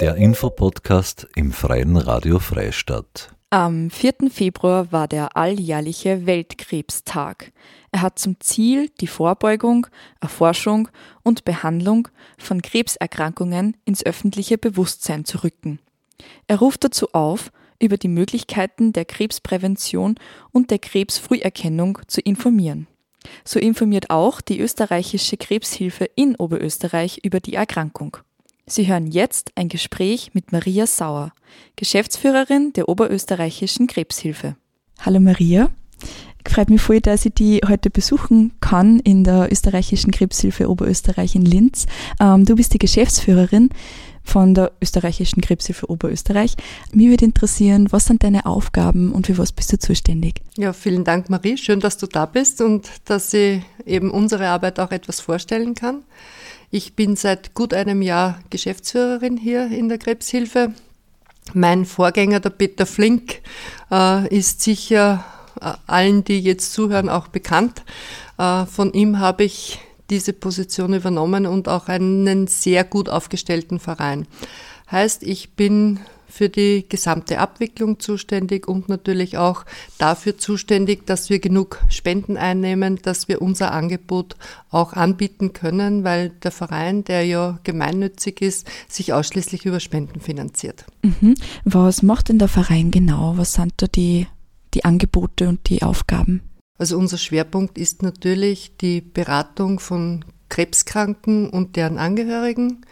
Der Infopodcast im Freien Radio Freistadt. Am 4. Februar war der alljährliche Weltkrebstag. Er hat zum Ziel, die Vorbeugung, Erforschung und Behandlung von Krebserkrankungen ins öffentliche Bewusstsein zu rücken. Er ruft dazu auf, über die Möglichkeiten der Krebsprävention und der Krebsfrüherkennung zu informieren. So informiert auch die österreichische Krebshilfe in Oberösterreich über die Erkrankung. Sie hören jetzt ein Gespräch mit Maria Sauer, Geschäftsführerin der Oberösterreichischen Krebshilfe. Hallo Maria. Freut mich voll, dass ich die heute besuchen kann in der österreichischen Krebshilfe Oberösterreich in Linz. Ähm, du bist die Geschäftsführerin von der österreichischen Krebshilfe Oberösterreich. Mich würde interessieren, was sind deine Aufgaben und für was bist du zuständig? Ja, vielen Dank, Marie. Schön, dass du da bist und dass ich eben unsere Arbeit auch etwas vorstellen kann. Ich bin seit gut einem Jahr Geschäftsführerin hier in der Krebshilfe. Mein Vorgänger, der Peter Flink, äh, ist sicher äh, allen, die jetzt zuhören, auch bekannt. Äh, von ihm habe ich diese Position übernommen und auch einen sehr gut aufgestellten Verein. Heißt, ich bin für die gesamte Abwicklung zuständig und natürlich auch dafür zuständig, dass wir genug Spenden einnehmen, dass wir unser Angebot auch anbieten können, weil der Verein, der ja gemeinnützig ist, sich ausschließlich über Spenden finanziert. Mhm. Was macht denn der Verein genau? Was sind da die, die Angebote und die Aufgaben? Also unser Schwerpunkt ist natürlich die Beratung von Krebskranken und deren Angehörigen.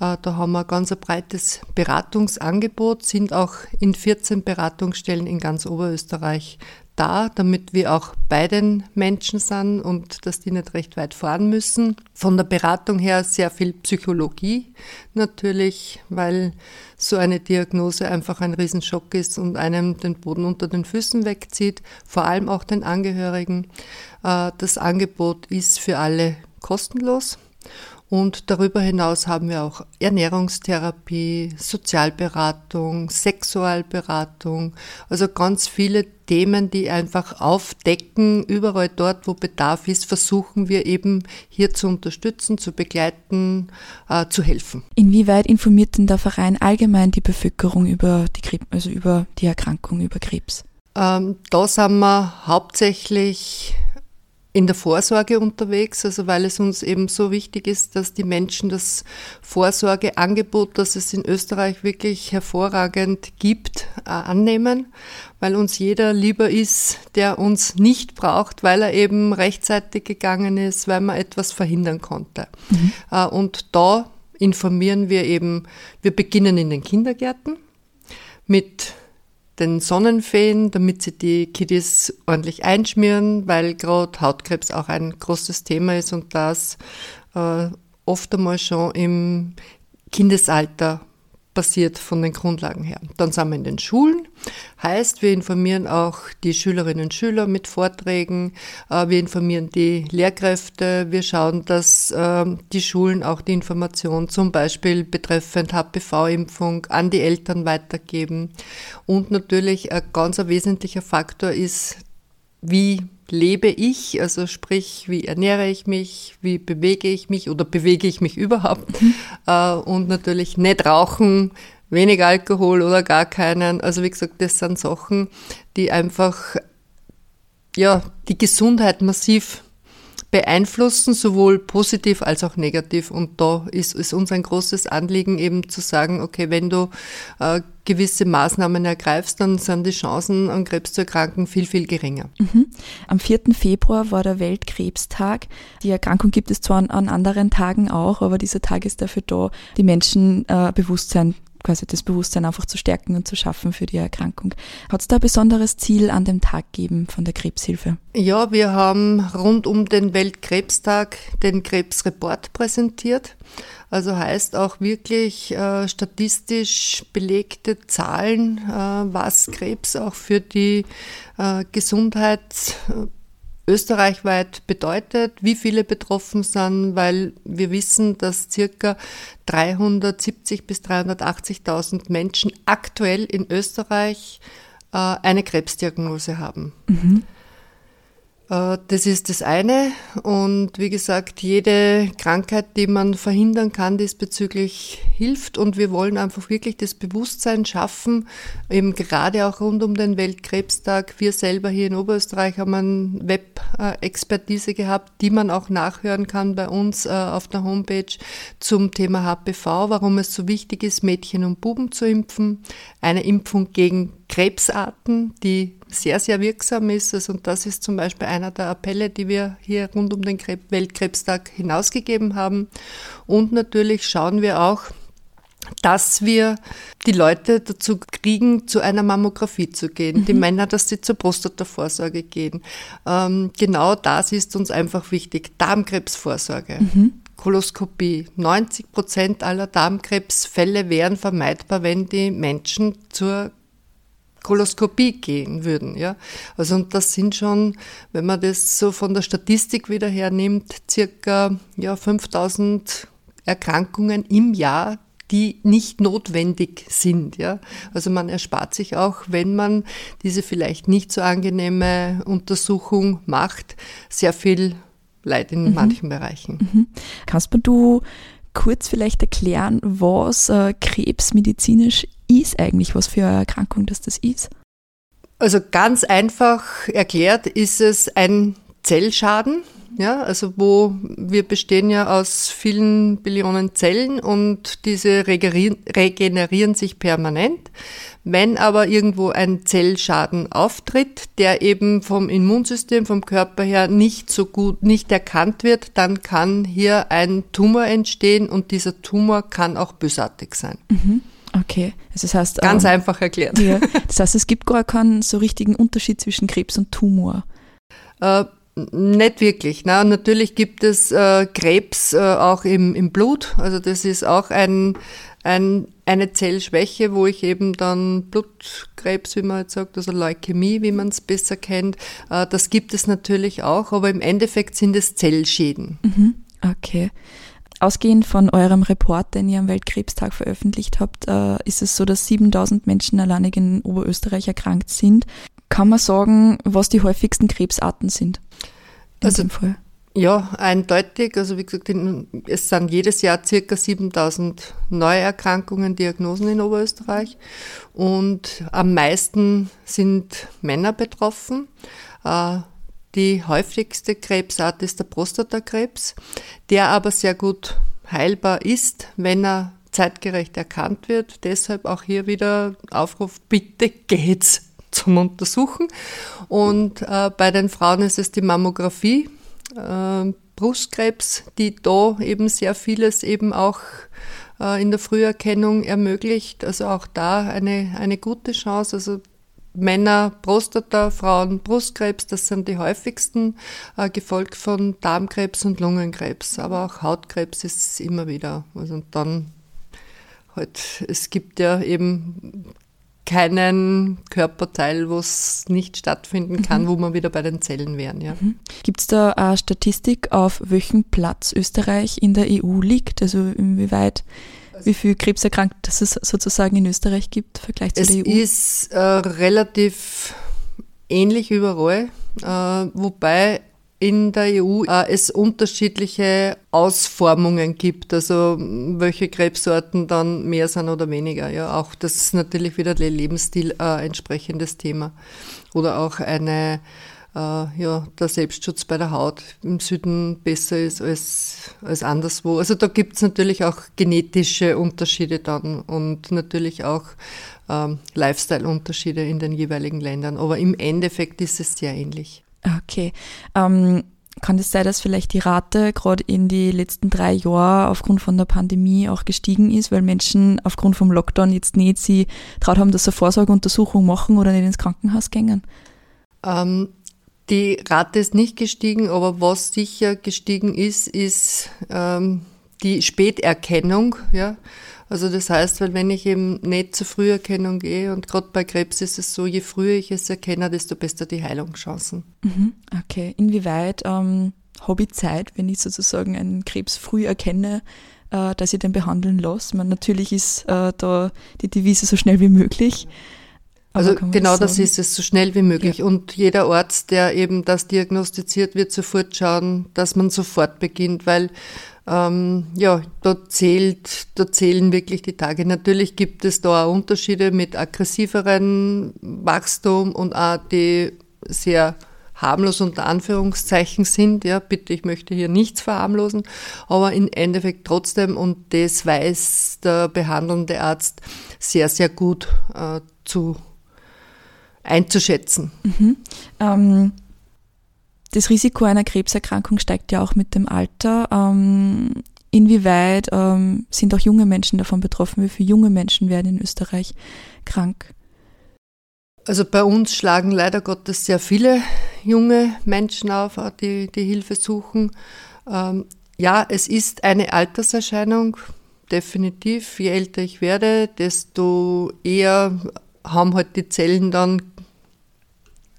Äh, da haben wir ein ganz breites Beratungsangebot, sind auch in 14 Beratungsstellen in ganz Oberösterreich da, damit wir auch bei den Menschen sind und dass die nicht recht weit fahren müssen. Von der Beratung her sehr viel Psychologie natürlich, weil so eine Diagnose einfach ein Riesenschock ist und einem den Boden unter den Füßen wegzieht, vor allem auch den Angehörigen. Äh, das Angebot ist für alle kostenlos und darüber hinaus haben wir auch Ernährungstherapie, Sozialberatung, Sexualberatung, also ganz viele Themen, die einfach aufdecken. Überall dort, wo Bedarf ist, versuchen wir eben hier zu unterstützen, zu begleiten, äh, zu helfen. Inwieweit informiert denn der Verein allgemein die Bevölkerung über die, Krebs, also über die Erkrankung, über Krebs? Ähm, da sind wir hauptsächlich in der Vorsorge unterwegs, also weil es uns eben so wichtig ist, dass die Menschen das Vorsorgeangebot, das es in Österreich wirklich hervorragend gibt, äh, annehmen, weil uns jeder lieber ist, der uns nicht braucht, weil er eben rechtzeitig gegangen ist, weil man etwas verhindern konnte. Mhm. Äh, und da informieren wir eben, wir beginnen in den Kindergärten mit den Sonnenfeen, damit sie die Kiddies ordentlich einschmieren, weil gerade Hautkrebs auch ein großes Thema ist und das äh, oft einmal schon im Kindesalter passiert von den Grundlagen her. Dann sind wir in den Schulen. Heißt, wir informieren auch die Schülerinnen und Schüler mit Vorträgen, äh, wir informieren die Lehrkräfte, wir schauen, dass ähm, die Schulen auch die Information zum Beispiel betreffend HPV-Impfung an die Eltern weitergeben. Und natürlich ein ganz wesentlicher Faktor ist, wie lebe ich, also sprich, wie ernähre ich mich, wie bewege ich mich oder bewege ich mich überhaupt mhm. äh, und natürlich nicht rauchen, wenig Alkohol oder gar keinen. Also wie gesagt, das sind Sachen, die einfach ja die Gesundheit massiv beeinflussen, sowohl positiv als auch negativ. Und da ist, ist uns ein großes Anliegen eben zu sagen, okay, wenn du äh, gewisse Maßnahmen ergreifst, dann sind die Chancen, an Krebs zu erkranken, viel, viel geringer. Mhm. Am 4. Februar war der Weltkrebstag. Die Erkrankung gibt es zwar an, an anderen Tagen auch, aber dieser Tag ist dafür da, die Menschen äh, Bewusstsein quasi das Bewusstsein einfach zu stärken und zu schaffen für die Erkrankung. Hat es da ein besonderes Ziel an dem Tag gegeben von der Krebshilfe? Ja, wir haben rund um den Weltkrebstag den Krebsreport präsentiert. Also heißt auch wirklich äh, statistisch belegte Zahlen, äh, was Krebs auch für die äh, Gesundheit österreichweit bedeutet, wie viele betroffen sind, weil wir wissen, dass circa 370 bis 380.000 Menschen aktuell in Österreich äh, eine Krebsdiagnose haben. Mhm. Äh, das ist das eine. Und wie gesagt, jede Krankheit, die man verhindern kann, diesbezüglich hilft. Und wir wollen einfach wirklich das Bewusstsein schaffen, eben gerade auch rund um den Weltkrebstag. Wir selber hier in Oberösterreich haben eine Web-Expertise gehabt, die man auch nachhören kann bei uns äh, auf der Homepage zum Thema HPV, warum es so wichtig ist, Mädchen und Buben zu impfen. Eine Impfung gegen Krebsarten, die sehr, sehr wirksam ist. Also, und das ist zum Beispiel einer der Appelle, die wir hier rund um den Weltkrebstag hinausgegeben haben. Und natürlich schauen wir auch, dass wir die Leute dazu kriegen, zu einer Mammographie zu gehen, mhm. die Männer, dass sie zur Prostatavorsorge gehen. Ähm, genau das ist uns einfach wichtig. Darmkrebsvorsorge. Mhm. Koloskopie. 90 Prozent aller Darmkrebsfälle wären vermeidbar, wenn die Menschen zur Koloskopie gehen würden. Ja? Also und das sind schon, wenn man das so von der Statistik wieder hernimmt, circa ja, 5000 Erkrankungen im Jahr, die nicht notwendig sind. Ja? Also man erspart sich auch, wenn man diese vielleicht nicht so angenehme Untersuchung macht, sehr viel Leid in mhm. manchen Bereichen. Mhm. Kasper, du kurz vielleicht erklären, was äh, Krebs medizinisch ist eigentlich, was für eine Erkrankung das, das ist? Also ganz einfach erklärt ist es ein Zellschaden, ja, also wo wir bestehen ja aus vielen Billionen Zellen und diese regenerieren sich permanent. Wenn aber irgendwo ein Zellschaden auftritt, der eben vom Immunsystem, vom Körper her nicht so gut, nicht erkannt wird, dann kann hier ein Tumor entstehen und dieser Tumor kann auch bösartig sein. Mhm. Okay, also das heißt. Ganz ähm, einfach erklärt. Ja, das heißt, es gibt gar keinen so richtigen Unterschied zwischen Krebs und Tumor. Äh, nicht wirklich. Na, natürlich gibt es äh, Krebs äh, auch im, im Blut. Also das ist auch ein, ein, eine Zellschwäche, wo ich eben dann Blutkrebs, wie man jetzt sagt, also Leukämie, wie man es besser kennt. Äh, das gibt es natürlich auch, aber im Endeffekt sind es Zellschäden. Mhm. Okay. Ausgehend von eurem Report, den ihr am Weltkrebstag veröffentlicht habt, äh, ist es so, dass 7000 Menschen alleinig in Oberösterreich erkrankt sind. Kann man sagen, was die häufigsten Krebsarten sind? In also, dem Fall? Ja, eindeutig. Also wie gesagt, es sind jedes Jahr circa 7000 Neuerkrankungen, Diagnosen in Oberösterreich. Und am meisten sind Männer betroffen. Die häufigste Krebsart ist der Prostatakrebs, der aber sehr gut heilbar ist, wenn er zeitgerecht erkannt wird. Deshalb auch hier wieder Aufruf, bitte geht's zum Untersuchen. Und äh, bei den Frauen ist es die Mammographie, äh, Brustkrebs, die da eben sehr vieles eben auch äh, in der Früherkennung ermöglicht. Also auch da eine, eine gute Chance. Also Männer Prostata, Frauen Brustkrebs, das sind die häufigsten, äh, gefolgt von Darmkrebs und Lungenkrebs. Aber auch Hautkrebs ist immer wieder. Also und dann halt, es gibt ja eben keinen Körperteil, wo es nicht stattfinden kann, mhm. wo man wieder bei den Zellen wären. Ja. Mhm. Gibt es da eine Statistik, auf welchem Platz Österreich in der EU liegt? Also inwieweit wie viel Krebserkrankte es sozusagen in Österreich gibt im Vergleich zu es der EU? Es ist äh, relativ ähnlich überall, äh, wobei in der EU äh, es unterschiedliche Ausformungen gibt, also welche Krebssorten dann mehr sind oder weniger. Ja, auch das ist natürlich wieder der Lebensstil äh, entsprechendes Thema. Oder auch eine ja, der Selbstschutz bei der Haut im Süden besser ist als, als anderswo. Also da gibt es natürlich auch genetische Unterschiede dann und natürlich auch ähm, Lifestyle-Unterschiede in den jeweiligen Ländern. Aber im Endeffekt ist es sehr ähnlich. Okay. Ähm, kann es sein, dass vielleicht die Rate gerade in die letzten drei Jahren aufgrund von der Pandemie auch gestiegen ist, weil Menschen aufgrund vom Lockdown jetzt nicht sie traut haben, dass sie Vorsorgeuntersuchung machen oder nicht ins Krankenhaus gehen? Ähm, die Rate ist nicht gestiegen, aber was sicher gestiegen ist, ist ähm, die Späterkennung. Ja? Also das heißt, weil wenn ich eben nicht zur Früherkennung gehe und gerade bei Krebs ist es so, je früher ich es erkenne, desto besser die Heilungschancen. Mhm, okay, inwieweit ähm, habe ich Zeit, wenn ich sozusagen einen Krebs früh erkenne, äh, dass ich den behandeln lasse? Man, natürlich ist äh, da die Devise so schnell wie möglich. Also genau das, das ist es, so schnell wie möglich. Ja. Und jeder Arzt, der eben das diagnostiziert, wird sofort schauen, dass man sofort beginnt, weil ähm, ja, da zählt, da zählen wirklich die Tage. Natürlich gibt es da auch Unterschiede mit aggressiveren Wachstum und auch die sehr harmlos unter Anführungszeichen sind. Ja, bitte, ich möchte hier nichts verharmlosen, aber im Endeffekt trotzdem, und das weiß der behandelnde Arzt sehr, sehr gut äh, zu einzuschätzen. Mhm. Ähm, das Risiko einer Krebserkrankung steigt ja auch mit dem Alter. Ähm, inwieweit ähm, sind auch junge Menschen davon betroffen? Wie viele junge Menschen werden in Österreich krank? Also bei uns schlagen leider Gottes sehr viele junge Menschen auf, die, die Hilfe suchen. Ähm, ja, es ist eine Alterserscheinung, definitiv. Je älter ich werde, desto eher haben halt die Zellen dann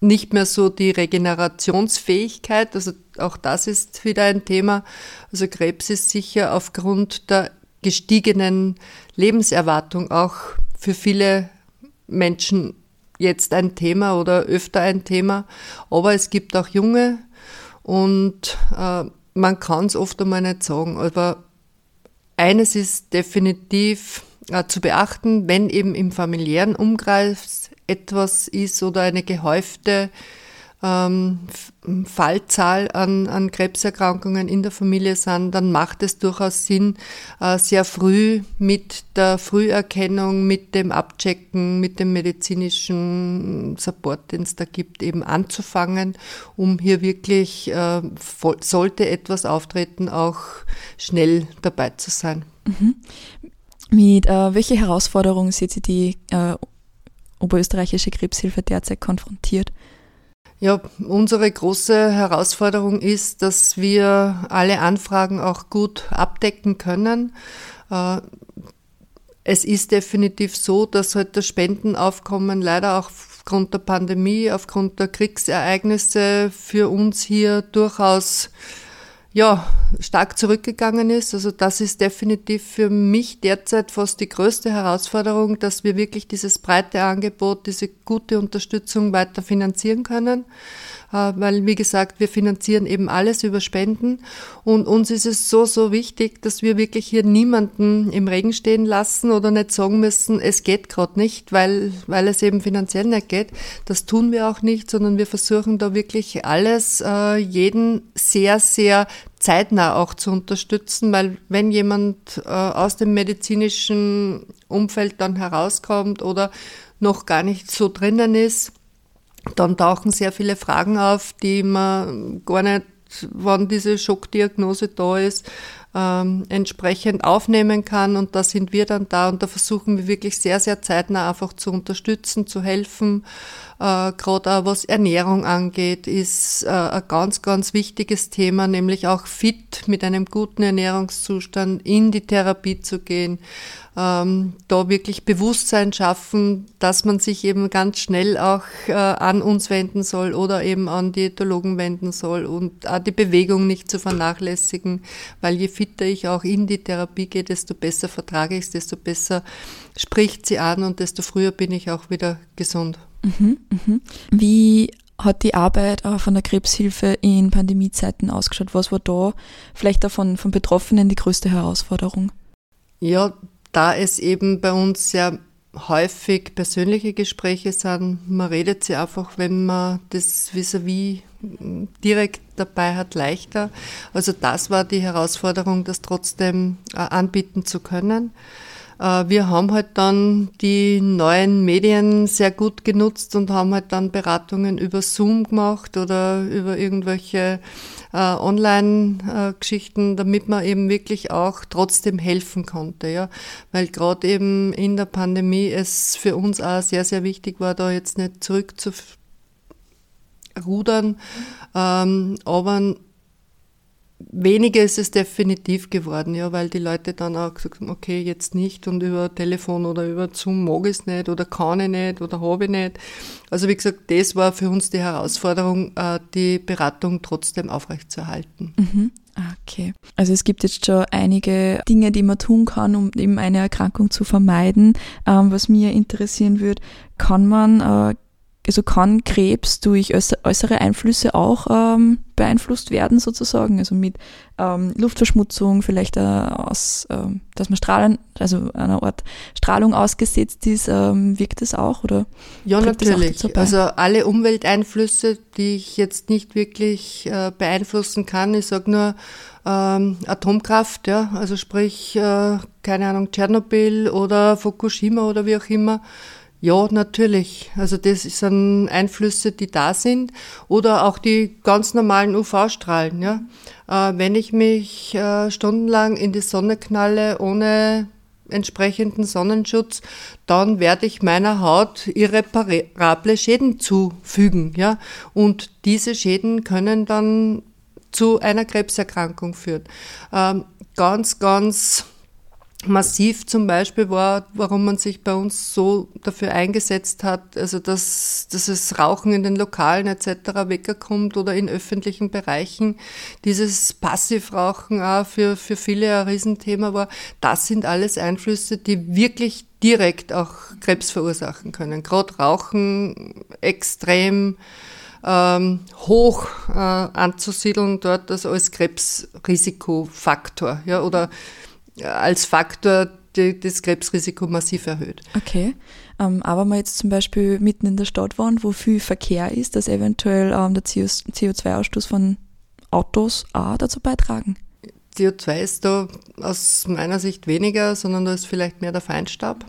nicht mehr so die Regenerationsfähigkeit. Also auch das ist wieder ein Thema. Also Krebs ist sicher aufgrund der gestiegenen Lebenserwartung auch für viele Menschen jetzt ein Thema oder öfter ein Thema. Aber es gibt auch junge und äh, man kann es oft einmal nicht sagen. Aber eines ist definitiv äh, zu beachten, wenn eben im familiären Umkreis etwas ist oder eine gehäufte ähm, Fallzahl an, an Krebserkrankungen in der Familie sind, dann macht es durchaus Sinn, äh, sehr früh mit der Früherkennung, mit dem Abchecken, mit dem medizinischen Support, den es da gibt, eben anzufangen, um hier wirklich, äh, sollte etwas auftreten, auch schnell dabei zu sein. Mhm. Mit äh, welche Herausforderungen sieht Sie die äh, Oberösterreichische Krebshilfe derzeit konfrontiert? Ja, unsere große Herausforderung ist, dass wir alle Anfragen auch gut abdecken können. Äh, es ist definitiv so, dass halt das Spendenaufkommen leider auch aufgrund der Pandemie, aufgrund der Kriegsereignisse für uns hier durchaus ja, stark zurückgegangen ist. Also das ist definitiv für mich derzeit fast die größte Herausforderung, dass wir wirklich dieses breite Angebot, diese gute Unterstützung weiter finanzieren können. Äh, weil, wie gesagt, wir finanzieren eben alles über Spenden und uns ist es so, so wichtig, dass wir wirklich hier niemanden im Regen stehen lassen oder nicht sagen müssen, es geht gerade nicht, weil, weil es eben finanziell nicht geht. Das tun wir auch nicht, sondern wir versuchen da wirklich alles, äh, jeden sehr, sehr zeitnah auch zu unterstützen, weil wenn jemand äh, aus dem medizinischen Umfeld dann herauskommt oder noch gar nicht so drinnen ist, dann tauchen sehr viele Fragen auf, die man gar nicht, wann diese Schockdiagnose da ist, ähm, entsprechend aufnehmen kann. Und da sind wir dann da und da versuchen wir wirklich sehr, sehr zeitnah einfach zu unterstützen, zu helfen. Äh, Gerade auch was Ernährung angeht, ist äh, ein ganz, ganz wichtiges Thema, nämlich auch fit mit einem guten Ernährungszustand in die Therapie zu gehen ähm, da wirklich Bewusstsein schaffen, dass man sich eben ganz schnell auch äh, an uns wenden soll oder eben an Diätologen wenden soll und auch die Bewegung nicht zu vernachlässigen, weil je fitter ich auch in die Therapie gehe, desto besser vertrage ich es, desto besser spricht sie an und desto früher bin ich auch wieder gesund. Mhm, mh. Wie hat die Arbeit von der Krebshilfe in Pandemiezeiten ausgeschaut? Was war da vielleicht auch von, von Betroffenen die größte Herausforderung? Ja, da es eben bei uns sehr häufig persönliche Gespräche sind, man redet sie einfach, wenn man das vis-à-vis -vis direkt dabei hat, leichter. Also das war die Herausforderung, das trotzdem äh, anbieten zu können. Äh, wir haben halt dann die neuen Medien sehr gut genutzt und haben halt dann Beratungen über Zoom gemacht oder über irgendwelche äh, Online-Geschichten, damit man eben wirklich auch trotzdem helfen konnte, ja. Weil gerade eben in der Pandemie es für uns auch sehr, sehr wichtig war, da jetzt nicht zurück zu rudern. Ähm, aber weniger ist es definitiv geworden, ja, weil die Leute dann auch gesagt haben, okay, jetzt nicht und über Telefon oder über Zoom mag ich es nicht oder kann ich nicht oder habe ich nicht. Also wie gesagt, das war für uns die Herausforderung, äh, die Beratung trotzdem aufrechtzuerhalten. Mhm. Okay. Also es gibt jetzt schon einige Dinge, die man tun kann, um eben eine Erkrankung zu vermeiden. Ähm, was mir interessieren würde, kann man äh, also kann Krebs durch äußere Einflüsse auch ähm, beeinflusst werden sozusagen, also mit ähm, Luftverschmutzung, vielleicht äh, aus, äh, dass man Strahlen, also einer Art Strahlung ausgesetzt ist, ähm, wirkt das auch oder? Ja, natürlich. Also alle Umwelteinflüsse, die ich jetzt nicht wirklich äh, beeinflussen kann, ich sage nur ähm, Atomkraft, ja, also sprich, äh, keine Ahnung, Tschernobyl oder Fukushima oder wie auch immer, ja, natürlich. Also das sind Einflüsse, die da sind. Oder auch die ganz normalen UV-Strahlen. Ja. Äh, wenn ich mich äh, stundenlang in die Sonne knalle ohne entsprechenden Sonnenschutz, dann werde ich meiner Haut irreparable Schäden zufügen. Ja. Und diese Schäden können dann zu einer Krebserkrankung führen. Ähm, ganz, ganz massiv zum Beispiel war, warum man sich bei uns so dafür eingesetzt hat, also dass, dass es Rauchen in den Lokalen etc. wegkommt oder in öffentlichen Bereichen. Dieses Passivrauchen auch für, für viele ein Riesenthema war. Das sind alles Einflüsse, die wirklich direkt auch Krebs verursachen können. Gerade Rauchen extrem ähm, hoch äh, anzusiedeln dort also als Krebsrisikofaktor ja, oder als Faktor das Krebsrisiko massiv erhöht. Okay. Ähm, aber man jetzt zum Beispiel mitten in der Stadt wohnt, wo viel Verkehr ist, dass eventuell ähm, der CO2-Ausstoß von Autos auch dazu beitragen? CO2 ist da aus meiner Sicht weniger, sondern da ist vielleicht mehr der Feinstaub,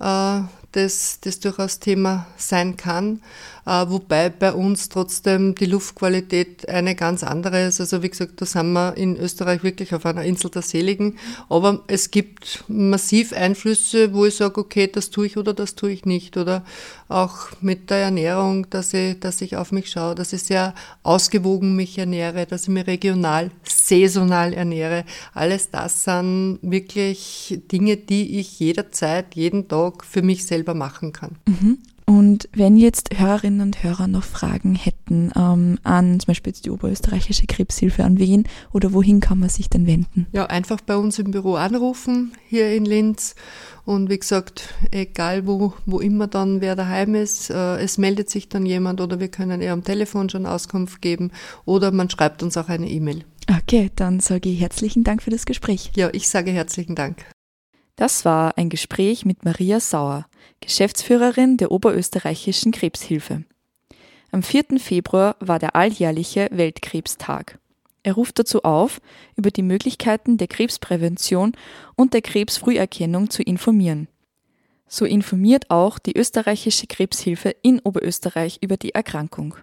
äh, das, das durchaus Thema sein kann. Äh, wobei bei uns trotzdem die Luftqualität eine ganz andere ist. Also wie gesagt, da sind wir in Österreich wirklich auf einer Insel der Seligen. Aber es gibt massiv Einflüsse, wo ich sage, okay, das tue ich oder das tue ich nicht. Oder auch mit der Ernährung, dass ich, dass ich auf mich schaue, dass ich sehr ausgewogen mich ernähre, dass ich mich regional, saisonal ernähre. Alles das sind wirklich Dinge, die ich jederzeit, jeden Tag für mich selber machen kann. Mhm. Und wenn jetzt Hörerinnen und Hörer noch Fragen hätten ähm, an zum Beispiel jetzt die Oberösterreichische Krebshilfe, an wen oder wohin kann man sich denn wenden? Ja, einfach bei uns im Büro anrufen, hier in Linz. Und wie gesagt, egal wo, wo immer dann wer daheim ist, äh, es meldet sich dann jemand oder wir können eher am Telefon schon Auskunft geben oder man schreibt uns auch eine E-Mail. Okay, dann sage ich herzlichen Dank für das Gespräch. Ja, ich sage herzlichen Dank. Das war ein Gespräch mit Maria Sauer, Geschäftsführerin der Oberösterreichischen Krebshilfe. Am 4. Februar war der alljährliche Weltkrebstag. Er ruft dazu auf, über die Möglichkeiten der Krebsprävention und der Krebsfrüherkennung zu informieren. So informiert auch die österreichische Krebshilfe in Oberösterreich über die Erkrankung.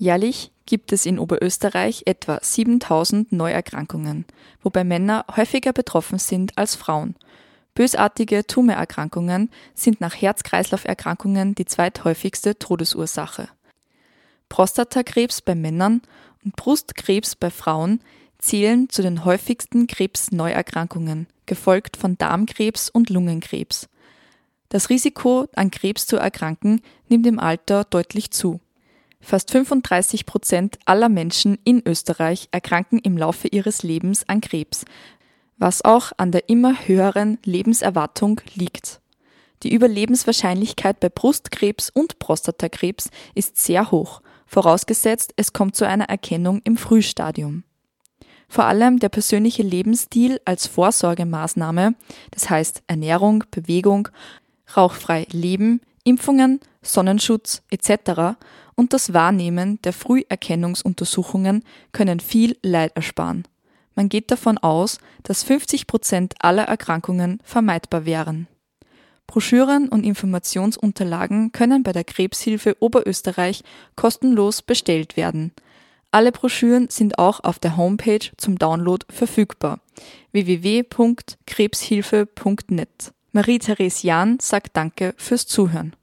Jährlich gibt es in Oberösterreich etwa 7000 Neuerkrankungen, wobei Männer häufiger betroffen sind als Frauen. Bösartige Tumorerkrankungen sind nach Herz-Kreislauf-Erkrankungen die zweithäufigste Todesursache. Prostatakrebs bei Männern und Brustkrebs bei Frauen zählen zu den häufigsten Krebsneuerkrankungen, gefolgt von Darmkrebs und Lungenkrebs. Das Risiko, an Krebs zu erkranken, nimmt im Alter deutlich zu. Fast 35 Prozent aller Menschen in Österreich erkranken im Laufe ihres Lebens an Krebs, was auch an der immer höheren Lebenserwartung liegt. Die Überlebenswahrscheinlichkeit bei Brustkrebs und Prostatakrebs ist sehr hoch, vorausgesetzt es kommt zu einer Erkennung im Frühstadium. Vor allem der persönliche Lebensstil als Vorsorgemaßnahme, das heißt Ernährung, Bewegung, rauchfrei Leben, Impfungen, Sonnenschutz etc und das Wahrnehmen der Früherkennungsuntersuchungen können viel Leid ersparen. Man geht davon aus, dass 50 Prozent aller Erkrankungen vermeidbar wären. Broschüren und Informationsunterlagen können bei der Krebshilfe Oberösterreich kostenlos bestellt werden. Alle Broschüren sind auch auf der Homepage zum Download verfügbar www.krebshilfe.net. Marie-Therese Jahn sagt Danke fürs Zuhören.